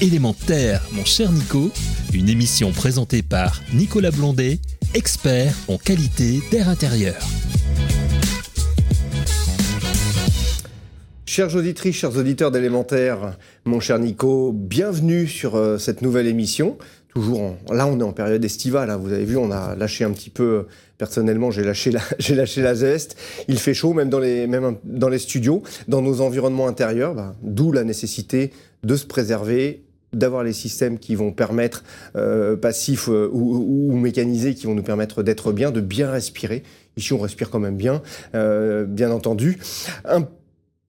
Élémentaire, mon cher Nico, une émission présentée par Nicolas Blondet, expert en qualité d'air intérieur. Chers auditrices, chers auditeurs d'élémentaire, mon cher Nico, bienvenue sur euh, cette nouvelle émission. Toujours là, on est en période estivale. Hein. vous avez vu, on a lâché un petit peu. Personnellement, j'ai lâché la, j'ai lâché la zeste. Il fait chaud, même dans les, même dans les studios, dans nos environnements intérieurs. Bah, d'où la nécessité de se préserver d'avoir les systèmes qui vont permettre, euh, passifs euh, ou, mécanisés, qui vont nous permettre d'être bien, de bien respirer. Ici, on respire quand même bien, euh, bien entendu.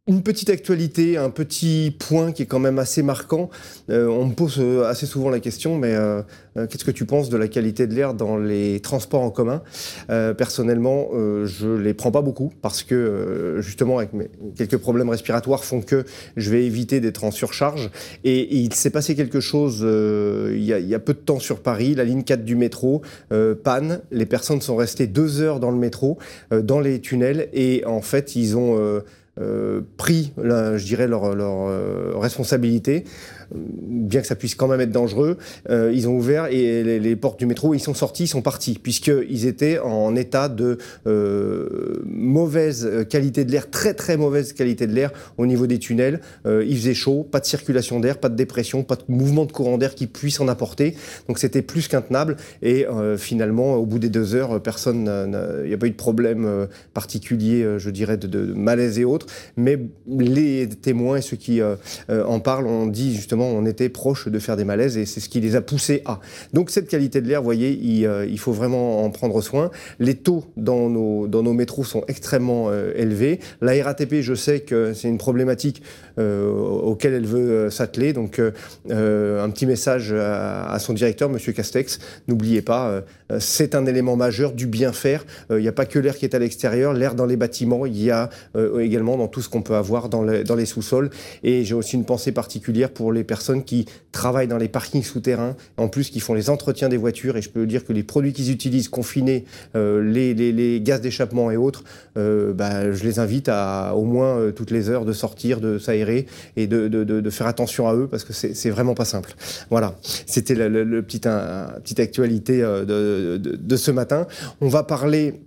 Une petite actualité, un petit point qui est quand même assez marquant. Euh, on me pose euh, assez souvent la question, mais euh, qu'est-ce que tu penses de la qualité de l'air dans les transports en commun? Personnellement, je les prends pas beaucoup parce que justement, avec mes quelques problèmes respiratoires, font que je vais éviter d'être en surcharge. Et, il s'est passé quelque chose il y, y a, peu de temps sur Paris, la ligne 4 du métro, panne. Les personnes sont restées deux heures dans le métro, dans les tunnels, et en fait, ils ont euh, pris, je dirais, leur, leur euh, responsabilité bien que ça puisse quand même être dangereux, euh, ils ont ouvert et les, portes du métro, ils sont sortis, ils sont partis, puisqu'ils étaient en état de euh, mauvaise qualité de l'air, très très mauvaise qualité de l'air au niveau des tunnels. Euh, il faisait chaud, pas de circulation d'air, pas de dépression, pas de mouvement de courant d'air qui puisse en apporter. Donc c'était plus qu'intenable. Et finalement, au bout des deux heures, personne, il n'y a pas eu de problème particulier, je dirais, de, de, malaise et autres. Mais les témoins et ceux qui en parlent ont dit justement on était proche de faire des malaises et c'est ce qui les a poussés à. Donc cette qualité de l'air, vous voyez, il, euh, faut vraiment en prendre soin. Les taux dans nos, dans nos métros sont extrêmement euh, élevés. La RATP, je sais que c'est une problématique euh, auquel elle veut s'atteler. Donc un petit message à, son directeur, Monsieur Castex, n'oubliez pas, c'est un élément majeur du bien faire. Il n'y a pas que l'air qui est à l'extérieur, l'air dans les bâtiments, il y a également dans tout ce qu'on peut avoir dans, dans les sous-sols. Et j'ai aussi une pensée particulière pour les personnes qui travaillent dans les parkings souterrains, en plus qui font les entretiens des voitures. Et je peux dire que les produits qu'ils utilisent, confinés, euh, les, gaz d'échappement et autres, euh, bah, je les invite à au moins euh, toutes les heures de sortir, de s'aérer et de, faire attention à eux parce que c'est vraiment pas simple. Voilà, c'était la petite actualité de ce matin. On va parler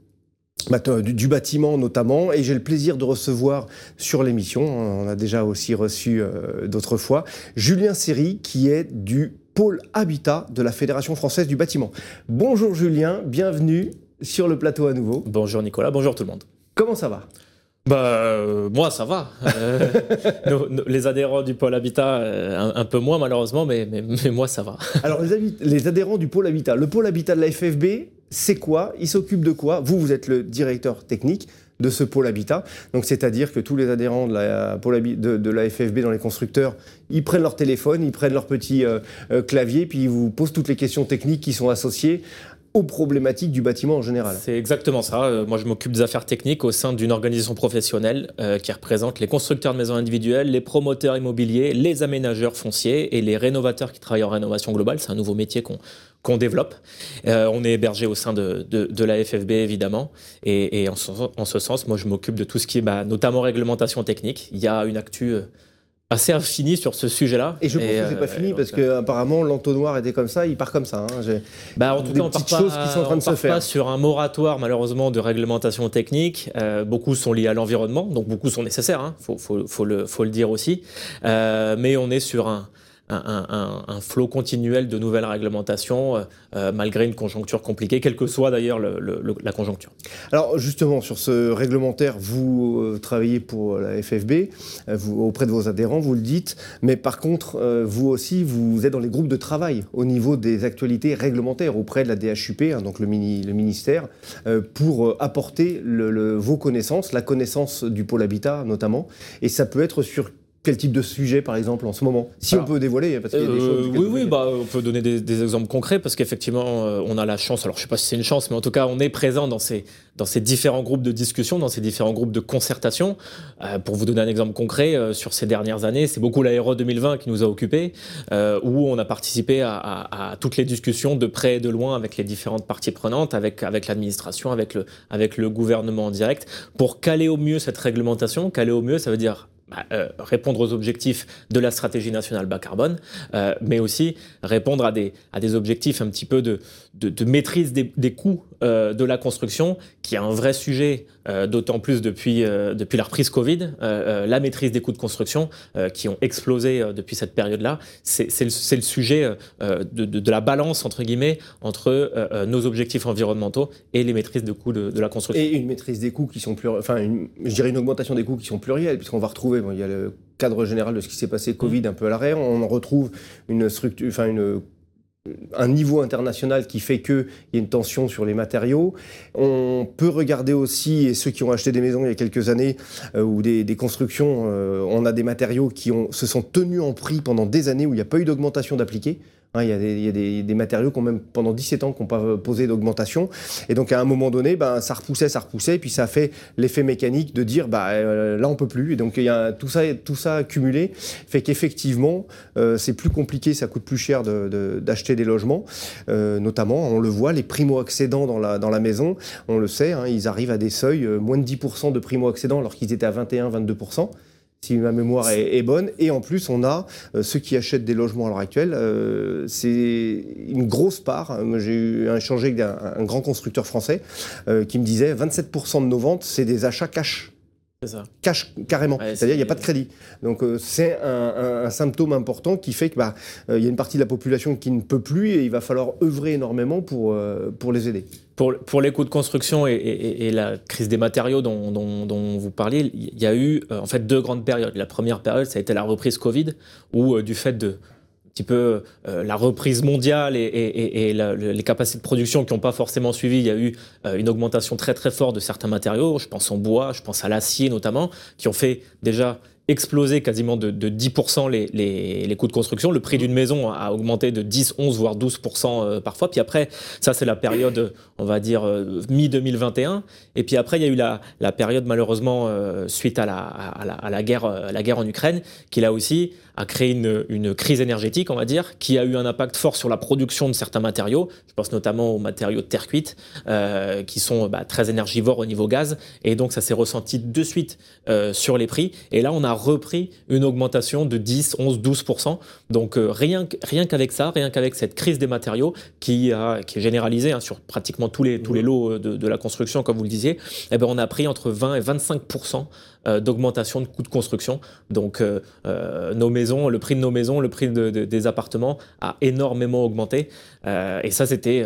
du bâtiment notamment, et j'ai le plaisir de recevoir sur l'émission, on a déjà aussi reçu euh, d'autres fois, Julien Serry, qui est du pôle Habitat de la Fédération française du bâtiment. Bonjour Julien, bienvenue sur le plateau à nouveau. Bonjour Nicolas, bonjour tout le monde. Comment ça va? Bah, euh, moi, ça va. Euh, les adhérents du pôle Habitat, un, peu moins malheureusement, mais, mais, moi, ça va. Alors, les, les, adhérents du pôle Habitat, le pôle Habitat de la FFB, c'est quoi Il s'occupe de quoi Vous, vous êtes le directeur technique de ce pôle habitat. Donc, c'est-à-dire que tous les adhérents de la, FFB dans les constructeurs, ils prennent leur téléphone, ils prennent leur petit euh, euh, clavier, puis ils vous posent toutes les questions techniques qui sont associées aux problématiques du bâtiment en général. C'est exactement ça. Euh, moi, je m'occupe des affaires techniques au sein d'une organisation professionnelle qui représente les constructeurs de maisons individuelles, les promoteurs immobiliers, les aménageurs fonciers et les rénovateurs qui travaillent en rénovation globale. C'est un nouveau métier qu'on qu'on développe. Euh, on est hébergé au sein de, de, la FFB, évidemment. Et, en, ce, sens, moi, je m'occupe de tout ce qui est bah, notamment réglementation technique. Il y a une actu assez infini sur ce sujet-là. Et je pense que c'est pas euh, fini parce que apparemment l'entonnoir était comme ça, il part comme ça. Hein. Bah, en tout cas, on part pas, choses qui sont en train de se faire. Pas sur un moratoire malheureusement de réglementation technique. Euh, beaucoup sont liés à l'environnement, donc beaucoup sont nécessaires. Hein. Faut, faut, faut, le, faut le dire aussi. Euh, mais on est sur un un, flot continuel de nouvelles réglementations, euh, euh, malgré une conjoncture compliquée, quelle que soit d'ailleurs la conjoncture. Alors justement, sur ce réglementaire, vous euh, travaillez pour la FFB, vous, auprès de vos adhérents, vous le dites, mais par contre, vous aussi, vous êtes dans les groupes de travail au niveau des actualités réglementaires auprès de la DHUP, hein, donc le, mini, le ministère, pour apporter le, vos connaissances, la connaissance du pôle habitat notamment, et ça peut être sur quel type de sujet, par exemple, en ce moment Si on peut dévoiler, parce qu'il y a des choses. Euh, oui, oui, bah, on peut donner des, exemples concrets, parce qu'effectivement, euh, on a la chance, alors je ne sais pas si c'est une chance, mais en tout cas, on est présent dans ces, dans ces différents groupes de discussion, dans ces différents groupes de concertation. Euh, pour vous donner un exemple concret, sur ces dernières années, c'est beaucoup l'Aéro 2020 qui nous a occupés, où on a participé à, à, toutes les discussions de près et de loin avec les différentes parties prenantes, avec, avec l'administration, avec le, avec le gouvernement en direct, pour caler au mieux cette réglementation. Caler au mieux, ça veut dire bah, euh, répondre aux objectifs de la stratégie nationale bas carbone, euh, mais aussi répondre à des, à des objectifs un petit peu de, de, maîtrise des, des coûts euh, de la construction, qui est un vrai sujet, d'autant plus depuis, depuis la reprise Covid, la maîtrise des coûts de construction qui ont explosé depuis cette période-là. C'est le, le, sujet de, de, la balance, entre guillemets, entre nos objectifs environnementaux et les maîtrises de coûts de, la construction. Et une maîtrise des coûts qui sont plus... Enfin, je dirais une augmentation des coûts qui sont pluriels, puisqu'on va retrouver il y a le cadre général de ce qui s'est passé, Covid, un peu à l'arrière. On retrouve une structure, enfin une un niveau international qui fait qu'il y a une tension sur les matériaux. On peut regarder aussi, et ceux qui ont acheté des maisons il y a quelques années, euh, ou des, constructions, euh, on a des matériaux qui ont, se sont tenus en prix pendant des années où il n'y a pas eu d'augmentation Hein, il y a, des, matériaux qui ont même pendant 17 ans qui n'ont pas posé d'augmentation. Et donc à un moment donné, ben, ça repoussait, ça repoussait, et puis ça a fait l'effet mécanique de dire bah, euh, là on peut plus. Et donc tout ça, tout ça accumulé fait qu'effectivement euh, c'est plus compliqué, ça coûte plus cher d'acheter de, des logements. Euh, notamment, on le voit, les primo-accédants dans la, dans la maison, on le sait, hein, ils arrivent à des seuils, moins de 10% de primo-accédants alors qu'ils étaient à 21-22% si ma mémoire est, bonne. Et en plus, on a euh, ceux qui achètent des logements à l'heure actuelle. Euh, c'est une grosse part. J'ai eu un échangé avec un, grand constructeur français euh, qui me disait 27% de nos ventes, c'est des achats cash. C'est ça. Cash carrément. C'est-à-dire il n'y a pas de crédit. Donc c'est un, symptôme important qui fait qu'il bah, y a une partie de la population qui ne peut plus et il va falloir œuvrer énormément pour, pour les aider. Pour, pour les coûts de construction et, la crise des matériaux dont, vous parliez, il y a eu euh, en fait deux grandes périodes. La première période, ça a été la reprise Covid, où euh, du fait de petit peu euh, la reprise mondiale et, les capacités de production qui n'ont pas forcément suivi, il y a eu une augmentation très très forte de certains matériaux. Je pense en bois, je pense à l'acier notamment, qui ont fait déjà explosé quasiment de, 10% les, les, coûts de construction. Le prix d'une maison a augmenté de 10, 11, voire 12% euh, parfois. Puis après, ça c'est la période, on va dire, euh, mi-2021. Et puis après, il y a eu la, la période malheureusement euh, suite à la, à, la, à la, guerre, la guerre en Ukraine, qui là aussi a créé une, une, crise énergétique, on va dire, qui a eu un impact fort sur la production de certains matériaux. Je pense notamment aux matériaux de terre cuite, euh, qui sont bah, très énergivores au niveau gaz. Et donc, ça s'est ressenti de suite euh, sur les prix. Et là, on a repris une augmentation de 10, 11, 12%. Donc, euh, rien, rien qu'avec ça, rien qu'avec cette crise des matériaux qui, a, qui est généralisée hein, sur pratiquement tous les, tous les lots de, de, la construction, comme vous le disiez, eh ben, on a pris entre 20 et 25% euh, d'augmentation de coûts de construction. Donc euh, euh, nos maisons, le prix de nos maisons, le prix des appartements a énormément augmenté. et ça, c'était,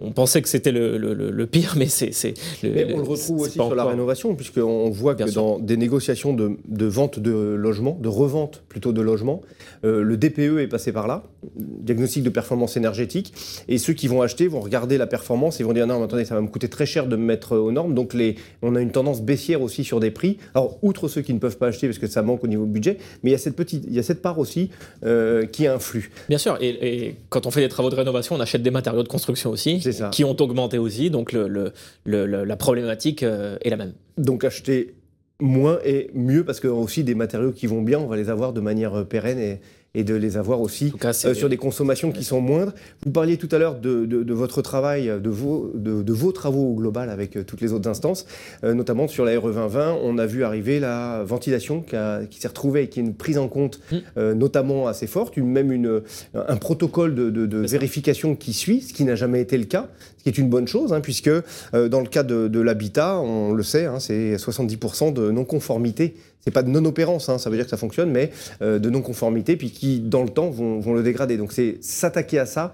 on pensait que c'était le, pire, mais c'est. Mais on le retrouve aussi sur la rénovation, puisqu'on voit que dans des négociations de, de, vente de logements, de revente plutôt de logements, le DPE est passé par là, diagnostic de performance énergétique, et ceux qui vont acheter vont regarder la performance et vont dire non, mais attendez, ça va me coûter très cher de me mettre aux normes. Donc les, on a une tendance baissière aussi sur des prix. Alors outre ceux qui ne peuvent pas acheter parce que ça manque au niveau budget, mais il y a cette, petite, il y a cette part aussi euh, qui influe. Bien sûr, et, quand on fait des travaux de rénovation, on achète des matériaux de construction aussi, qui ont augmenté aussi, donc le, la problématique euh, est la même. Donc acheter moins et mieux parce que aussi des matériaux qui vont bien, on va les avoir de manière euh, pérenne et, et de les avoir aussi euh, sur des consommations qui sont moindres. Vous parliez tout à l'heure de, de, votre travail, de vos, de, vos travaux au global avec euh, toutes les autres instances, euh, notamment sur la RE 2020, on a vu arriver la ventilation qui, qui s'est retrouvée et qui est une prise en compte mmh. notamment assez forte, une, même une, un protocole de, vérification qui suit, ce qui n'a jamais été le cas, ce qui est une bonne chose, hein, puisque dans le cas de, l'habitat, on le sait, hein, c'est 70% de non-conformité c'est pas de non-opérance, hein, ça veut dire que ça fonctionne, mais euh, de non-conformité, puis qui, dans le temps, vont, le dégrader. Donc c'est s'attaquer à ça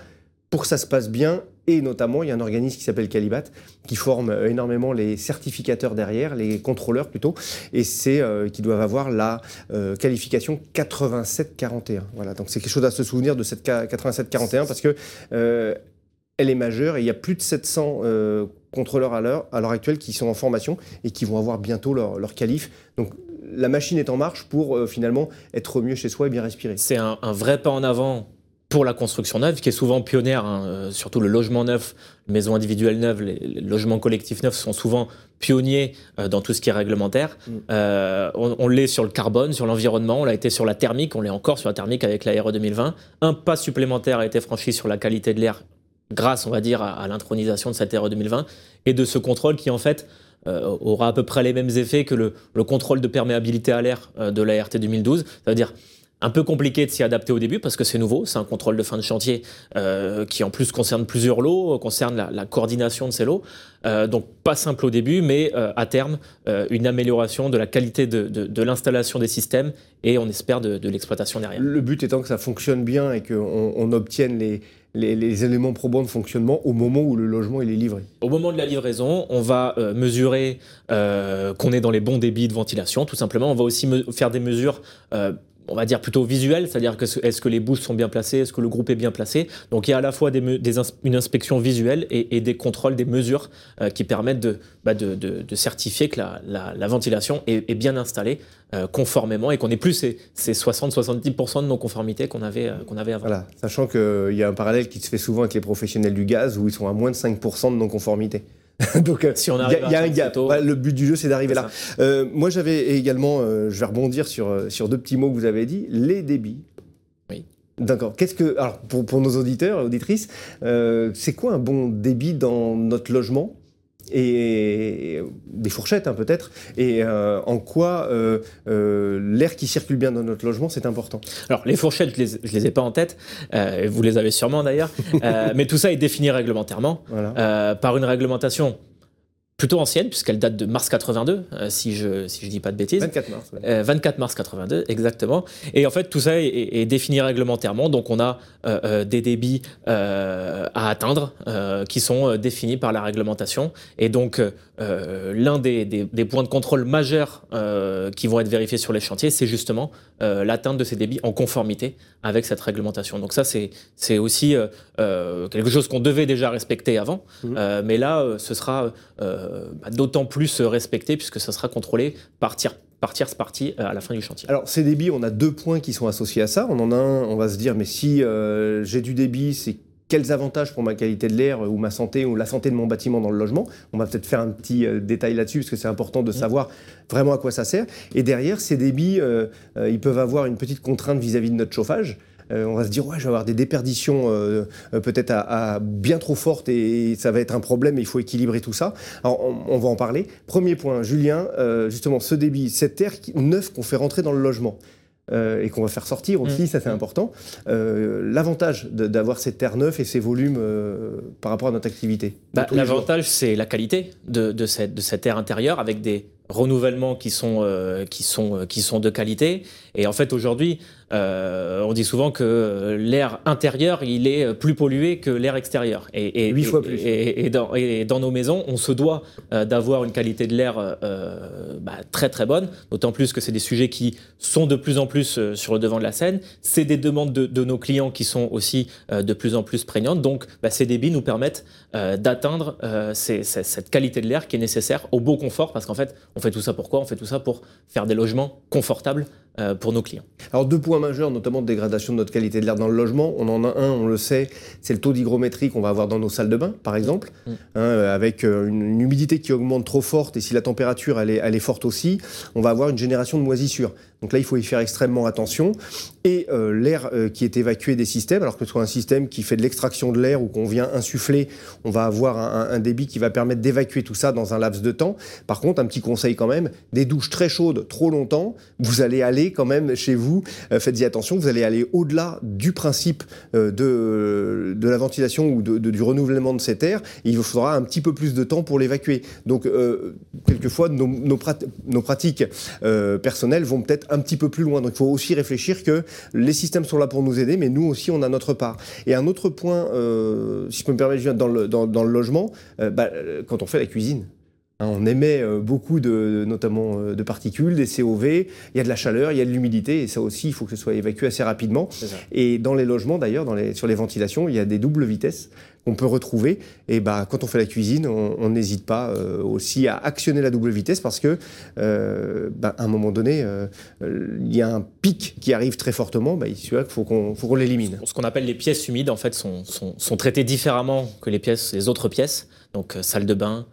pour que ça se passe bien, et notamment, il y a un organisme qui s'appelle Calibat, qui forme euh, énormément les certificateurs derrière, les contrôleurs plutôt, et c'est euh, qui doivent avoir la qualification 8741. Voilà, donc c'est quelque chose à se souvenir de cette 8741 parce que elle est majeure et il y a plus de 700 contrôleurs à l'heure, actuelle qui sont en formation et qui vont avoir bientôt leur, leur qualif. Donc la machine est en marche pour euh, finalement être mieux chez soi et bien respirer. C'est un, vrai pas en avant pour la construction neuve, qui est souvent pionnière, hein, euh, surtout le logement neuf, les maisons individuelles neuves, les, logements collectifs neufs sont souvent pionniers euh, dans tout ce qui est réglementaire. Mm. on, l'est sur le carbone, sur l'environnement, on l'a été sur la thermique, on l'est encore sur la thermique avec la RE 2020. Un pas supplémentaire a été franchi sur la qualité de l'air grâce, on va dire, à, l'intronisation de cette RE 2020 et de ce contrôle qui, en fait, aura à peu près les mêmes effets que le, contrôle de perméabilité à l'air de la RT 2012. Ça veut dire un peu compliqué de s'y adapter au début parce que c'est nouveau, c'est un contrôle de fin de chantier euh, qui en plus concerne plusieurs lots, euh, concerne la, coordination de ces lots. Euh, donc pas simple au début, mais à terme, une amélioration de la qualité de, l'installation des systèmes et on espère de, l'exploitation derrière. Le but étant que ça fonctionne bien et qu'on on obtienne les, les, éléments probants de fonctionnement au moment où le logement est livré. Au moment de la livraison, on va mesurer qu'on est dans les bons débits de ventilation, tout simplement. On va aussi faire des mesures on va dire plutôt visuel, c'est-à-dire que est-ce que les bouches sont bien placées, est-ce que le groupe est bien placé. Donc il y a à la fois des, une inspection visuelle et, des contrôles, des mesures euh, qui permettent bah, de, de, certifier que la, ventilation est, bien installée euh, conformément et qu'on n'ait plus ces, 60-70% de non-conformité qu'on avait, euh, qu'on avait avant. Voilà, sachant qu'il y a un parallèle qui se fait souvent avec les professionnels du gaz où ils sont à moins de 5% de non-conformité. Donc, euh, si on y, a un gap. le but du jeu, c'est d'arriver là. Euh, moi, j'avais également, euh, je vais rebondir sur, sur deux petits mots que vous avez dit, les débits. Oui. D'accord. Qu'est-ce que, alors, pour, pour nos auditeurs et auditrices, c'est quoi un bon débit dans notre logement? Et des fourchettes hein, peut-être, et euh, en quoi euh, euh, l'air qui circule bien dans notre logement, c'est important? Alors les fourchettes, je les, les ai pas en tête, vous les avez sûrement d'ailleurs, mais tout ça est défini réglementairement par une réglementation plutôt ancienne, puisqu'elle date de mars 82, euh, si je si je dis pas de bêtises. 24 mars. 24 euh, mars 82, exactement. Et en fait, tout ça est, défini réglementairement. Donc, on a euh, des débits à atteindre qui sont définis par la réglementation. Et donc, l'un des, des, points de contrôle majeurs qui vont être vérifiés sur les chantiers, c'est justement l'atteinte de ces débits en conformité avec cette réglementation. Donc ça, c'est aussi quelque chose qu'on devait déjà respecter avant. Mmh. mais là, ce sera euh, bah, d'autant plus respecté puisque ça sera contrôlé par tiers par tierce partie euh, à la fin du chantier. Alors ces débits, on a deux points qui sont associés à ça. On en a un, on va se dire, mais si euh, j'ai du débit, c'est quels avantages pour ma qualité de l'air ou ma santé ou la santé de mon bâtiment dans le logement? On va peut-être faire un petit détail là-dessus parce que c'est important de mmh. savoir vraiment à quoi ça sert. Et derrière, ces débits, ils peuvent avoir une petite contrainte vis-à-vis -vis de notre chauffage. Euh, on va se dire ouais, je vais avoir des déperditions euh, euh, peut-être à, bien trop fortes et, ça va être un problème. il faut équilibrer tout ça. Alors on, va en parler. Premier point, Julien, justement ce débit, cette air neuf qu'on fait rentrer dans le logement. et qu'on va faire sortir aussi, mmh. ça c'est important. L'avantage d'avoir cette terre neuve et ces volumes par rapport à notre activité. Bah, l'avantage, c'est la qualité de, de, cette, de cette air intérieure avec des renouvellements qui sont, qui, sont, qui sont de qualité. Et en fait, aujourd'hui, euh, on dit souvent que l'air intérieur, il est plus pollué que l'air extérieur. Et, Huit fois plus. Et, dans, nos maisons, on se doit euh, d'avoir une qualité de l'air euh, bah, très très bonne, d'autant plus que c'est des sujets qui sont de plus en plus sur le devant de la scène. C'est des demandes de, nos clients qui sont aussi de plus en plus prégnantes. Donc, bah, ces débits nous permettent d'atteindre cette qualité de l'air qui est nécessaire au beau confort, parce qu'en fait, on fait tout ça pour quoi? On fait tout ça pour faire des logements confortables pour nos clients. Alors, deux points majeur, notamment de dégradation de notre qualité de l'air dans le logement. On en a un, on le sait, c'est le taux d'hygrométrie qu'on va avoir dans nos salles de bain, par exemple, mm. hein, euh, avec euh, une, humidité qui augmente trop forte et si la température elle est, elle est forte aussi, on va avoir une génération de moisissures. Donc là, il faut y faire extrêmement attention. Et euh, l'air qui est évacué des systèmes, alors que ce soit un système qui fait de l'extraction de l'air ou qu'on vient insuffler, on va avoir un, débit qui va permettre d'évacuer tout ça dans un laps de temps. Par contre, un petit conseil quand même, des douches très chaudes trop longtemps, vous allez aller quand même chez vous faites-y attention, vous allez aller au-delà du principe euh, de, de la ventilation ou de, du renouvellement de cet air. il vous faudra un petit peu plus de temps pour l'évacuer. Donc, euh, quelquefois, nos, pratiques euh, personnelles vont peut-être un petit peu plus loin. Donc, il faut aussi réfléchir que les systèmes sont là pour nous aider, mais nous aussi, on a notre part. Et un autre point, si je peux me permettre, dans le, dans, dans le logement, bah, quand on fait la cuisine, Hein, on émet euh, beaucoup de, notamment euh, de particules, des COV, il y a de la chaleur, il y a de l'humidité, et ça aussi, il faut que ce soit évacué assez rapidement. Et dans les logements, d'ailleurs, sur les ventilations, il y a des doubles vitesses qu'on peut retrouver. Et bah, quand on fait la cuisine, on n'hésite pas euh, aussi à actionner la double vitesse parce que, bah, à un moment donné, il y a un pic qui arrive très fortement. Bah, il faut qu'on l'élimine. Ce qu'on appelle les pièces humides, en fait, sont, sont, sont traitées différemment que les pièces, les autres pièces. Donc, salle de bain,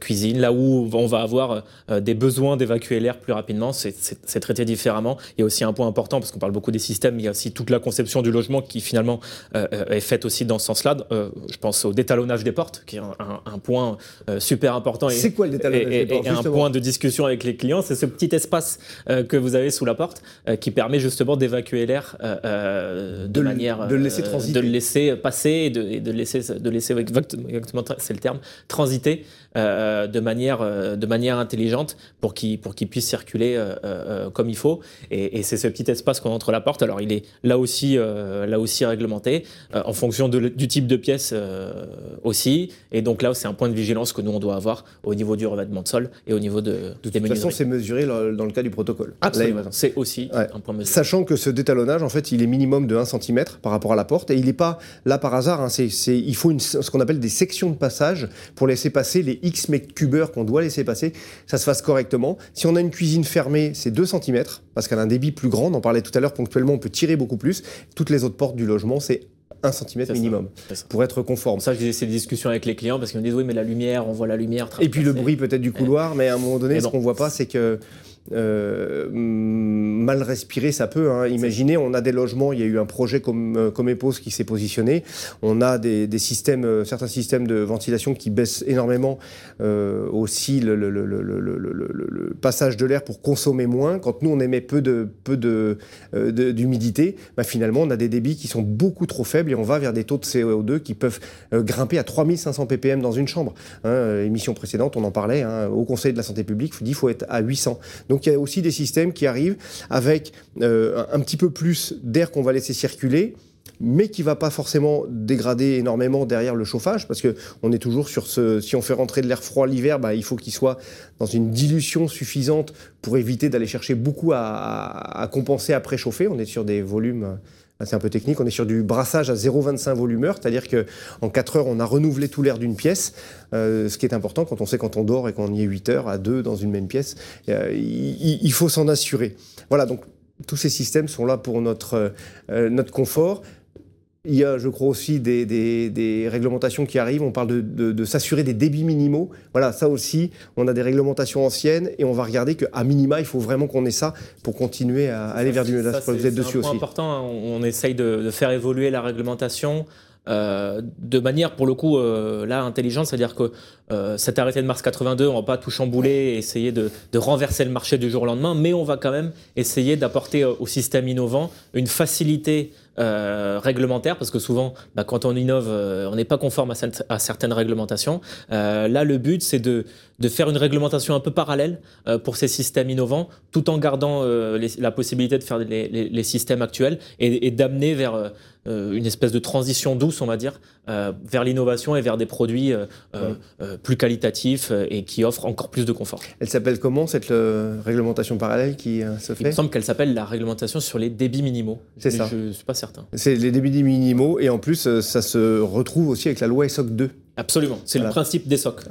cuisine, là où on va avoir des besoins d'évacuer l'air plus rapidement, c'est traité différemment. Il y a aussi un point important, parce qu'on parle beaucoup des systèmes, mais il y a aussi toute la conception du logement qui finalement est faite aussi dans ce sens-là. je pense au détalonnage des portes, qui est un, point super important. C'est quoi le détalonnage des portes Et, un point de discussion avec les clients, c'est ce petit espace que vous avez sous la porte qui permet justement d'évacuer l'air de, de, manière... De le laisser transiter. De le laisser passer et de, et de laisser, de laisser exactement, c'est le terme, transiter euh, de, manière, euh, de manière intelligente pour qu'il pour qu'il puisse circuler euh, comme il faut. Et, c'est ce petit espace qu'on entre la porte. Alors il est là aussi, là aussi réglementé en fonction du type de pièce aussi. Et donc là, c'est un point de vigilance que nous on doit avoir au niveau du revêtement de sol et au niveau de, de toute façon, c'est mesuré dans le cas du protocole. Absolument. C'est aussi un point mesuré. Sachant que ce détalonnage, en fait, il est minimum de 1 cm par rapport à la porte et il n'est pas là par hasard. Hein. c'est, il faut une, ce qu'on appelle des sections de passage pour laisser passer les X mètres cubeurs qu'on doit laisser passer, ça se fasse correctement. Si on a une cuisine fermée, c'est 2 cm, parce qu'elle a un débit plus grand, on en parlait tout à l'heure, ponctuellement on peut tirer beaucoup plus. Toutes les autres portes du logement, c'est 1 cm minimum pour être conforme. Ça, j'ai ces discussions avec les clients parce qu'ils me disent oui, mais la lumière, on voit la lumière. Et puis le bruit peut-être du couloir, mais à un moment donné, ce qu'on voit pas, c'est que euh, mal respirer, ça peut. Hein. Imaginez, on a des logements, il y a eu un projet comme, euh, comme EPOS qui s'est positionné. On a des, des, systèmes, euh, certains systèmes de ventilation qui baissent énormément euh, aussi le, le, le, le, passage de l'air pour consommer moins. Quand nous, on émet peu de peu d'humidité, de, bah, finalement, on a des débits qui sont beaucoup trop faibles et on va vers des taux de CO2 qui peuvent grimper à 3500 ppm dans une chambre. Hein, émission précédente, on en parlait. Hein, au Conseil de la santé publique, il faut être à 800. Donc il y a aussi des systèmes qui arrivent avec euh, un petit peu plus d'air qu'on va laisser circuler mais qui va pas forcément dégrader énormément derrière le chauffage, parce que on est toujours sur ce. Si on fait rentrer de l'air froid l'hiver, bah, il faut qu'il soit dans une dilution suffisante pour éviter d'aller chercher beaucoup à, à, compenser après chauffer. On est sur des volumes c'est un peu technique, on est sur du brassage à 0,25 volumeur, c'est-à-dire qu'en 4 heures, on a renouvelé tout l'air d'une pièce, euh, ce qui est important quand on sait quand on dort et qu'on y est 8 heures à 2 dans une même pièce. Euh, il, faut s'en assurer. Voilà, donc tous ces systèmes sont là pour notre, euh, notre confort. Il y a, je crois, aussi des, des, réglementations qui arrivent. On parle de, de, s'assurer des débits minimaux. Voilà, ça aussi, on a des réglementations anciennes et on va regarder qu'à minima, il faut vraiment qu'on ait ça pour continuer à aller vers du mieux. Vous êtes dessus aussi. C'est important. Hein. On essaye de, faire évoluer la réglementation. Euh, de manière pour le coup euh, là intelligente, c'est-à-dire que euh, cet arrêté de mars 82, on va pas tout chambouler et essayer de, renverser le marché du jour au lendemain, mais on va quand même essayer d'apporter au système innovant une facilité euh, réglementaire, parce que souvent, bah, quand on innove, euh, on n'est pas conforme à, certaines réglementations. Euh, là, le but, c'est de, faire une réglementation un peu parallèle pour ces systèmes innovants, tout en gardant la possibilité de faire les, systèmes actuels et d'amener vers une espèce de transition douce, on va dire, vers l'innovation et vers des produits plus qualitatifs et qui offrent encore plus de confort. Elle s'appelle comment cette réglementation parallèle qui se fait Il me semble qu'elle s'appelle la réglementation sur les débits minimaux. C'est ça. Je ne suis pas c'est les débits minimaux et en plus, euh, ça se retrouve aussi avec la loi ESOC 2. Absolument, c'est le principe des SOC.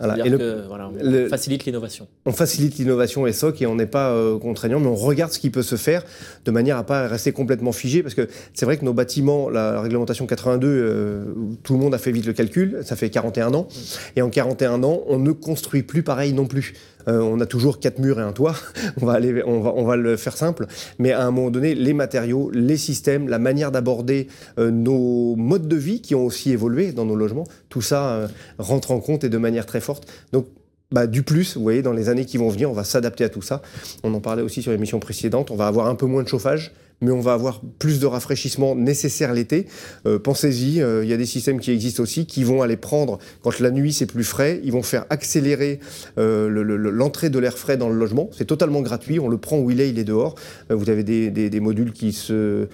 on facilite l'innovation. On facilite l'innovation et SOC et on n'est pas euh, contraignant, mais on regarde ce qui peut se faire de manière à pas rester complètement figé, parce que c'est vrai que nos bâtiments, la réglementation 82, euh, tout le monde a fait vite le calcul, ça fait 41 ans, et en 41 ans, on ne construit plus pareil non plus. Euh, on a toujours quatre murs et un toit. on va aller, on va, on va le faire simple. Mais à un moment donné, les matériaux, les systèmes, la manière d'aborder nos modes de vie qui ont aussi évolué dans nos logements, tout ça rentre en compte et de manière très forte. Donc, bah, du plus, vous voyez, dans les années qui vont venir, on va s'adapter à tout ça. On en parlait aussi sur l'émission précédente, on va avoir un peu moins de chauffage, mais on va avoir plus de rafraîchissement nécessaire l'été. Euh, pensez-y, euh, il y a des systèmes qui existent aussi qui vont aller prendre, quand la nuit c'est plus frais, ils vont faire accélérer euh, l'entrée de l'air frais dans le logement. C'est totalement gratuit, on le prend où il est, il est dehors. vous avez des, des, des, modules qui, se,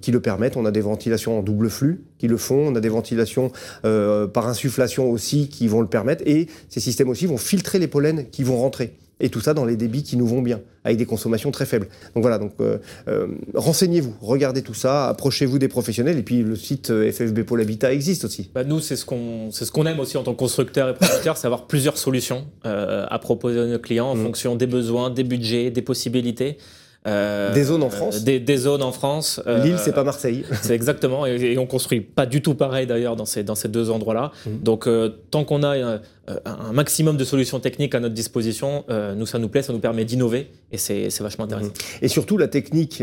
qui le permettent, on a des ventilations en double flux qui le font, on a des ventilations par insufflation aussi qui vont le permettre, et ces systèmes aussi vont filtrer les pollens qui vont rentrer. Et tout ça dans les débits qui nous vont bien, avec des consommations très faibles. Donc voilà, donc euh, euh, renseignez-vous, regardez tout ça, approchez-vous des professionnels, et puis le site euh, FFB Pôle Habitat existe aussi. Bah nous, c'est ce qu'on c'est ce qu'on aime aussi en tant que constructeur et producteur, c'est avoir plusieurs solutions à proposer à nos clients en mmh. fonction des besoins, des budgets, des possibilités. Euh, des zones en France des, des, zones en France. Euh, Lille, c'est pas Marseille. c'est exactement. Et, on construit pas du tout pareil d'ailleurs dans ces, dans ces deux endroits-là. Mmh. Donc, tant qu'on a un maximum de solutions techniques à notre disposition, nous, ça nous plaît, ça nous permet d'innover et c'est vachement intéressant. Mmh. Et surtout, la technique,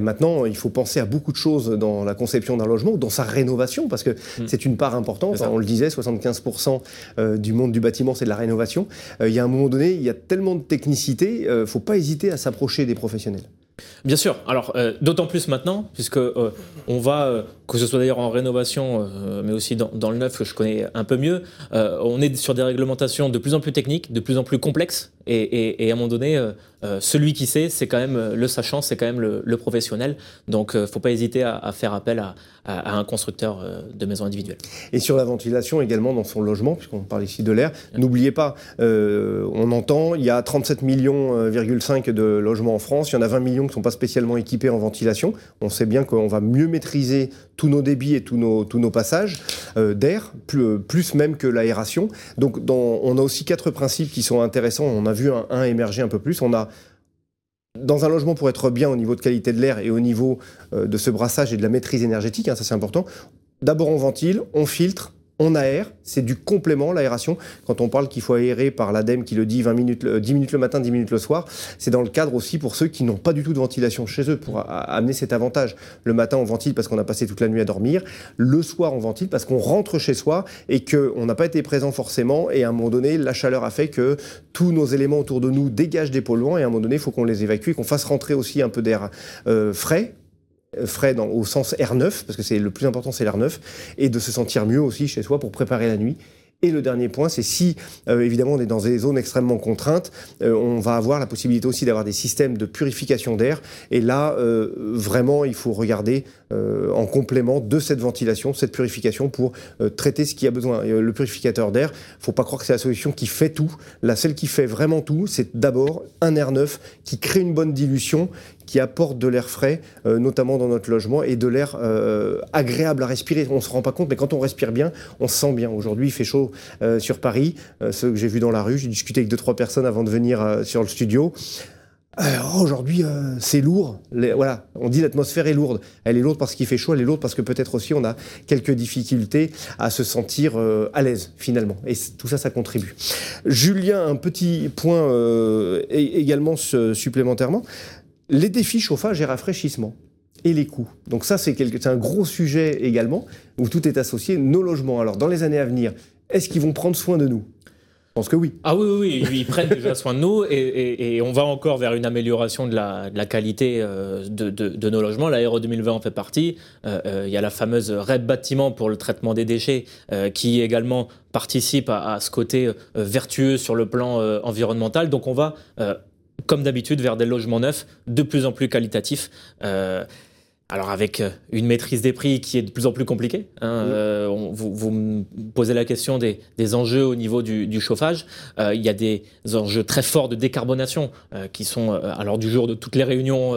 maintenant, il faut penser à beaucoup de choses dans la conception d'un logement, dans sa rénovation, parce que mmh. c'est une part importante. on le disait, 75% du monde du bâtiment, c'est de la rénovation. il y a un moment donné, il y a tellement de technicité, il ne faut pas hésiter à s'approcher des professionnels. Bien sûr. Alors, euh, d'autant plus maintenant, puisque euh, on va, euh, que ce soit d'ailleurs en rénovation, mais aussi dans, le neuf que je connais un peu mieux, on est sur des réglementations de plus en plus techniques, de plus en plus complexes, et, à un moment donné, celui qui sait, c'est quand même le sachant, c'est quand même le, professionnel. Donc, il ne faut pas hésiter à, faire appel à, un constructeur de maisons individuelles. Et sur la ventilation également dans son logement, puisqu'on parle ici de l'air, n'oubliez pas, on entend, il y a 37 millions, de logements en France, il y en a 20 millions qui ne sont pas spécialement équipés en ventilation. On sait bien qu'on va mieux maîtriser tous nos débits et tous nos, tous nos passages euh, d'air, plus, plus, même que l'aération. Donc on a aussi quatre principes qui sont intéressants. On a vu un, émerger un peu plus. On a dans un logement, pour être bien au niveau de qualité de l'air et au niveau euh, de ce brassage et de la maîtrise énergétique, hein, ça c'est important, d'abord on ventile, on filtre, on aère, c'est du complément, l'aération. Quand on parle qu'il faut aérer par l'ADEME qui le dit 20 minutes, 10 minutes le matin, 10 minutes le soir, c'est dans le cadre aussi pour ceux qui n'ont pas du tout de ventilation chez eux, pour amener cet avantage. Le matin, on ventile parce qu'on a passé toute la nuit à dormir. Le soir, on ventile parce qu'on rentre chez soi et qu'on n'a pas été présent forcément. Et à un moment donné, la chaleur a fait que tous nos éléments autour de nous dégagent des polluants. Et à un moment donné, il faut qu'on les évacue et qu'on fasse rentrer aussi un peu d'air euh, frais frais dans, au sens R9, parce que c'est le plus important, c'est l'R9, et de se sentir mieux aussi chez soi pour préparer la nuit. Et le dernier point, c'est si, euh, évidemment, on est dans des zones extrêmement contraintes, euh, on va avoir la possibilité aussi d'avoir des systèmes de purification d'air. Et là, euh, vraiment, il faut regarder en complément de cette ventilation, cette purification pour traiter ce qui a besoin. le purificateur d'air, faut pas croire que c'est la solution qui fait tout. La celle qui fait vraiment tout, c'est d'abord un air neuf qui crée une bonne dilution, qui apporte de l'air frais, notamment dans notre logement, et de l'air agréable à respirer. On ne se rend pas compte, mais quand on respire bien, on se sent bien. Aujourd'hui, il fait chaud euh, sur Paris, euh, ceux que j'ai vus dans la rue. J'ai discuté avec deux, trois personnes avant de venir euh, sur le studio. Aujourd'hui, c'est lourd. voilà, on dit l'atmosphère est lourde. Elle est lourde parce qu'il fait chaud, elle est lourde parce que peut-être aussi on a quelques difficultés à se sentir à l'aise finalement. Et tout ça, ça contribue. Julien, un petit point également supplémentairement. Les défis chauffage et rafraîchissement et les coûts. Donc ça, c'est un gros sujet également, où tout est associé. Nos logements, alors dans les années à venir, est-ce qu'ils vont prendre soin de nous? Je pense que oui. Ah oui, oui, oui. ils prennent déjà soin de nous et, on va encore vers une amélioration de la, qualité euh, de, nos logements. L'aéro 2020 en fait partie. Euh, euh, il y a la fameuse REP bâtiment pour le traitement des déchets qui également participe à, à ce côté vertueux sur le plan environnemental. Donc on va, comme d'habitude, vers des logements neufs de plus en plus qualitatifs. Alors avec euh, une maîtrise des prix qui est de plus en plus compliquée, hein, euh, vous, me posez la question des, enjeux au niveau du, chauffage. Euh, il y a des enjeux très forts de décarbonation qui sont à l'ordre du jour de toutes les réunions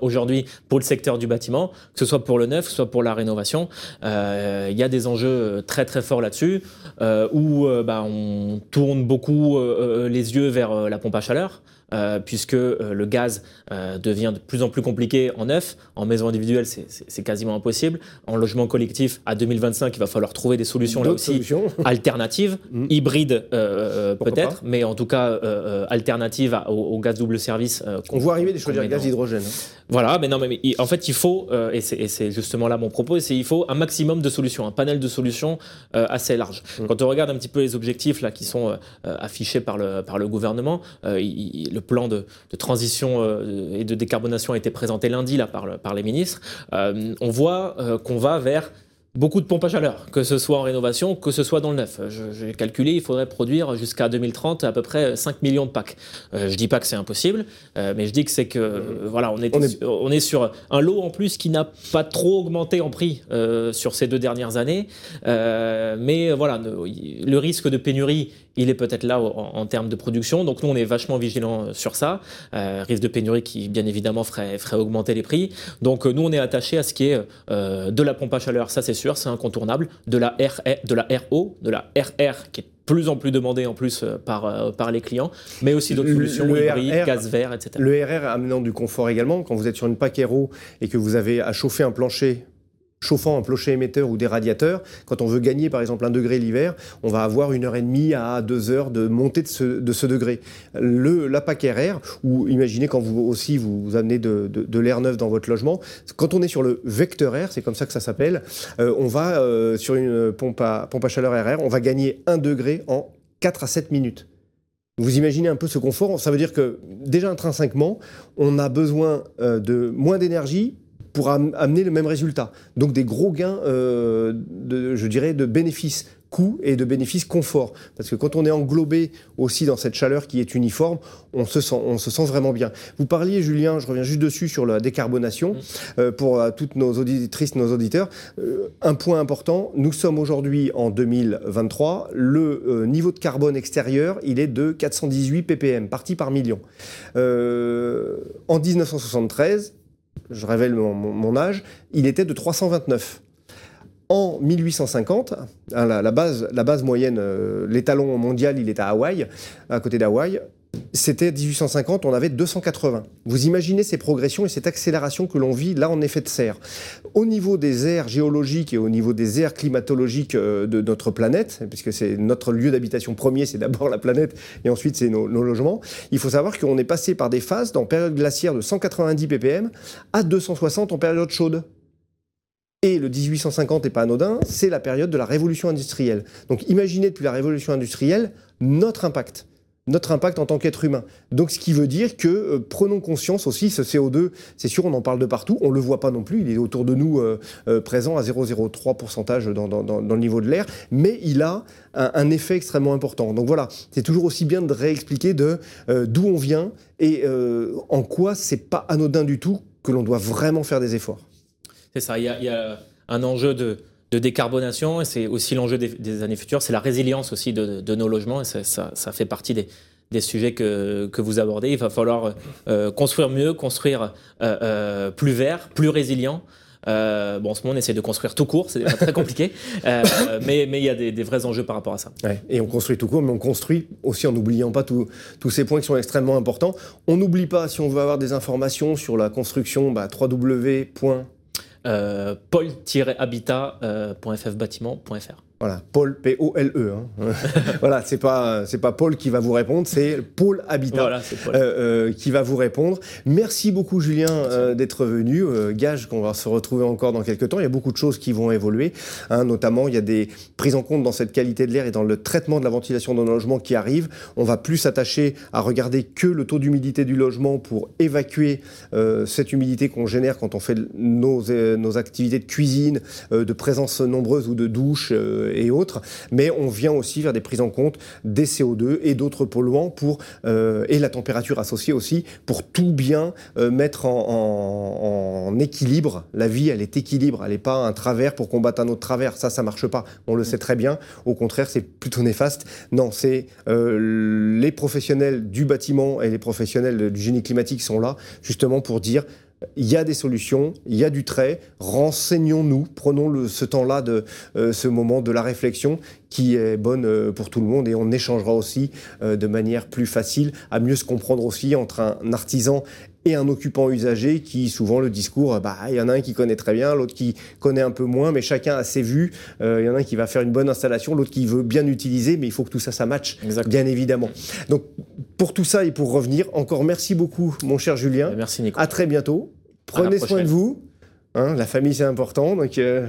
aujourd'hui pour le secteur du bâtiment, que ce soit pour le neuf, que ce soit pour la rénovation. il y a des enjeux très très forts là-dessus où bah, on tourne beaucoup les yeux vers la pompe à chaleur. Euh, puisque euh, le gaz euh, devient de plus en plus compliqué en neuf. En maison individuelle, c'est quasiment impossible. En logement collectif, à 2025, il va falloir trouver des solutions là aussi alternatives, mm. hybrides peut-être, mais en tout cas alternatives au, gaz double service. On voit arriver des choisir gaz hydrogène. Hein. Voilà, mais non, mais en fait, il faut, et c'est justement là mon propos, c'est il faut un maximum de solutions, un panel de solutions assez large. Mm. Quand on regarde un petit peu les objectifs là qui sont affichés par le, par le gouvernement, le plan de, transition euh, et de décarbonation a été présenté lundi là, par, par les ministres, euh, on voit euh, qu'on va vers beaucoup de pompes à chaleur, que ce soit en rénovation, que ce soit dans le neuf. J'ai calculé, il faudrait produire jusqu'à 2030 à peu près 5 millions de packs. Je je dis pas que c'est impossible, mais je dis que c'est que voilà, on est, on est, sur un lot en plus qui n'a pas trop augmenté en prix sur ces deux dernières années. mais voilà, le risque de pénurie il est peut-être là en, termes de production. Donc nous, on est vachement vigilants euh, sur ça. Euh, risque de pénurie qui, bien évidemment, ferait, ferait augmenter les prix. Donc euh, nous, on est attaché à ce qui est de la pompe à chaleur, ça c'est sûr, c'est incontournable. De la, R, de la RO, de la RR qui est plus en plus demandée en plus par, par les clients, mais aussi d'autres solutions, le hybrides, gaz vert, etc. Le RR amenant du confort également. Quand vous êtes sur une PAC RO et que vous avez à chauffer un plancher chauffant un clocher émetteur ou des radiateurs, quand on veut gagner par exemple un degré l'hiver, on va avoir une heure et demie à deux heures de montée de ce, degré. Le, la PAC RR, ou imaginez quand vous aussi vous amenez de, l'air neuf dans votre logement, quand on est sur le vecteur R, c'est comme ça que ça s'appelle, euh, on va euh, sur une pompe à, pompe à chaleur RR, on va gagner un degré en 4 à 7 minutes. Vous imaginez un peu ce confort Ça veut dire que déjà intrinsèquement, on a besoin euh, de moins d'énergie pour amener le même résultat. Donc des gros gains, euh, de, je dirais, de bénéfices coût et de bénéfices confort. Parce que quand on est englobé aussi dans cette chaleur qui est uniforme, on se sent, on se sent vraiment bien. Vous parliez, Julien, je reviens juste dessus sur la décarbonation, mmh. euh, pour euh, toutes nos auditrices, nos auditeurs. Euh, un point important, nous sommes aujourd'hui en 2023, le niveau de carbone extérieur, il est de 418 ppm, partie par million. en 1973, je révèle mon, âge, il était de 329. En 1850, hein, la, base, la base moyenne, euh, l'étalon mondial, il est à Hawaï, à côté d'Hawaï. C'était 1850, on avait 280. Vous imaginez ces progressions et cette accélération que l'on vit là en effet de serre. Au niveau des aires géologiques et au niveau des aires climatologiques euh, de notre planète, puisque c'est notre lieu d'habitation premier, c'est d'abord la planète et ensuite c'est nos, logements, il faut savoir qu'on est passé par des phases dans période glaciaire de 190 ppm à 260 en période chaude. Et le 1850 n'est pas anodin, c'est la période de la révolution industrielle. Donc imaginez depuis la révolution industrielle notre impact notre impact en tant qu'être humain. Donc ce qui veut dire que euh, prenons conscience aussi, ce CO2, c'est sûr, on en parle de partout, on ne le voit pas non plus, il est autour de nous euh, euh, présent à 0,03% dans, le niveau de l'air, mais il a un, effet extrêmement important. Donc voilà, c'est toujours aussi bien de réexpliquer de d'où on vient et en quoi c'est pas anodin du tout que l'on doit vraiment faire des efforts. C'est ça, il y, a un enjeu de, décarbonation, et c'est aussi l'enjeu des, années futures, c'est la résilience aussi de, nos logements, et ça, fait partie des, sujets que, vous abordez. Il va falloir euh, construire mieux, construire euh, euh, plus vert, plus résilient. bon, en ce moment, on essaie de construire tout court, c'est très compliqué, mais il y a des, vrais enjeux par rapport à ça. et on construit tout court, mais on construit aussi en n'oubliant pas tous ces points qui sont extrêmement importants. On n'oublie pas, si on veut avoir des informations sur la construction, bah, www paul-habitat.ffbâtiment.fr. Voilà, Paul, P-O-L-E. Hein. voilà, c'est pas, c'est pas Paul qui va vous répondre, c'est Paul Habitat euh, euh, qui va vous répondre. Merci beaucoup, Julien, euh, d'être venu. gage qu'on va se retrouver encore dans quelques temps. Il y a beaucoup de choses qui vont évoluer. Hein, notamment, il y a des prises en compte dans cette qualité de l'air et dans le traitement de la ventilation dans nos logements qui arrivent. On va plus s'attacher à regarder que le taux d'humidité du logement pour évacuer cette humidité qu'on génère quand on fait nos, nos activités de cuisine, de présence nombreuse ou de douche et autres, mais on vient aussi faire des prises en compte des CO2 et d'autres polluants pour, euh, et la température associée aussi, pour tout bien euh, mettre en, équilibre. La vie, elle est équilibre, elle n'est pas un travers pour combattre un autre travers. Ça, ça marche pas. On le sait très bien. Au contraire, c'est plutôt néfaste. Non, c'est euh, les professionnels du bâtiment et les professionnels du génie climatique sont là justement pour dire il y a des solutions, il y a du trait, renseignons-nous, prenons le, ce temps-là, de euh, ce moment de la réflexion qui est bonne euh, pour tout le monde et on échangera aussi euh, de manière plus facile à mieux se comprendre aussi entre un artisan et un occupant usager qui souvent le discours, bah il y en a un qui connaît très bien, l'autre qui connaît un peu moins, mais chacun a ses vues. Euh, il y en a un qui va faire une bonne installation, l'autre qui veut bien utiliser, mais il faut que tout ça ça matche, bien évidemment. Donc pour tout ça et pour revenir, encore merci beaucoup mon cher Julien. Merci Nico. À très bientôt. Prenez soin de vous. Hein, la famille, c'est important, donc euh,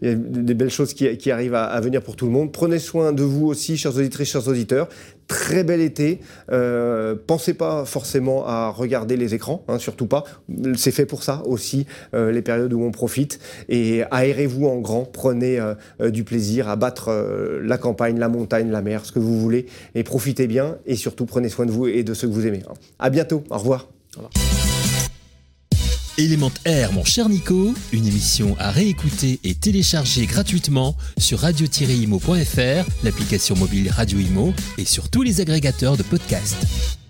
il y a des belles choses qui, arrivent à, venir pour tout le monde. Prenez soin de vous aussi, chers auditrices, chers auditeurs. Très bel été. Euh, pensez pas forcément à regarder les écrans, hein, surtout pas. C'est fait pour ça aussi, euh, les périodes où on profite. Et aérez-vous en grand, prenez du plaisir à battre la campagne, la montagne, la mer, ce que vous voulez, et profitez bien. Et surtout, prenez soin de vous et de ceux que vous aimez. À bientôt. Au revoir. Élément Air, mon cher Nico, une émission à réécouter et télécharger gratuitement sur radio-imo.fr, l'application mobile Radio Imo et sur tous les agrégateurs de podcasts.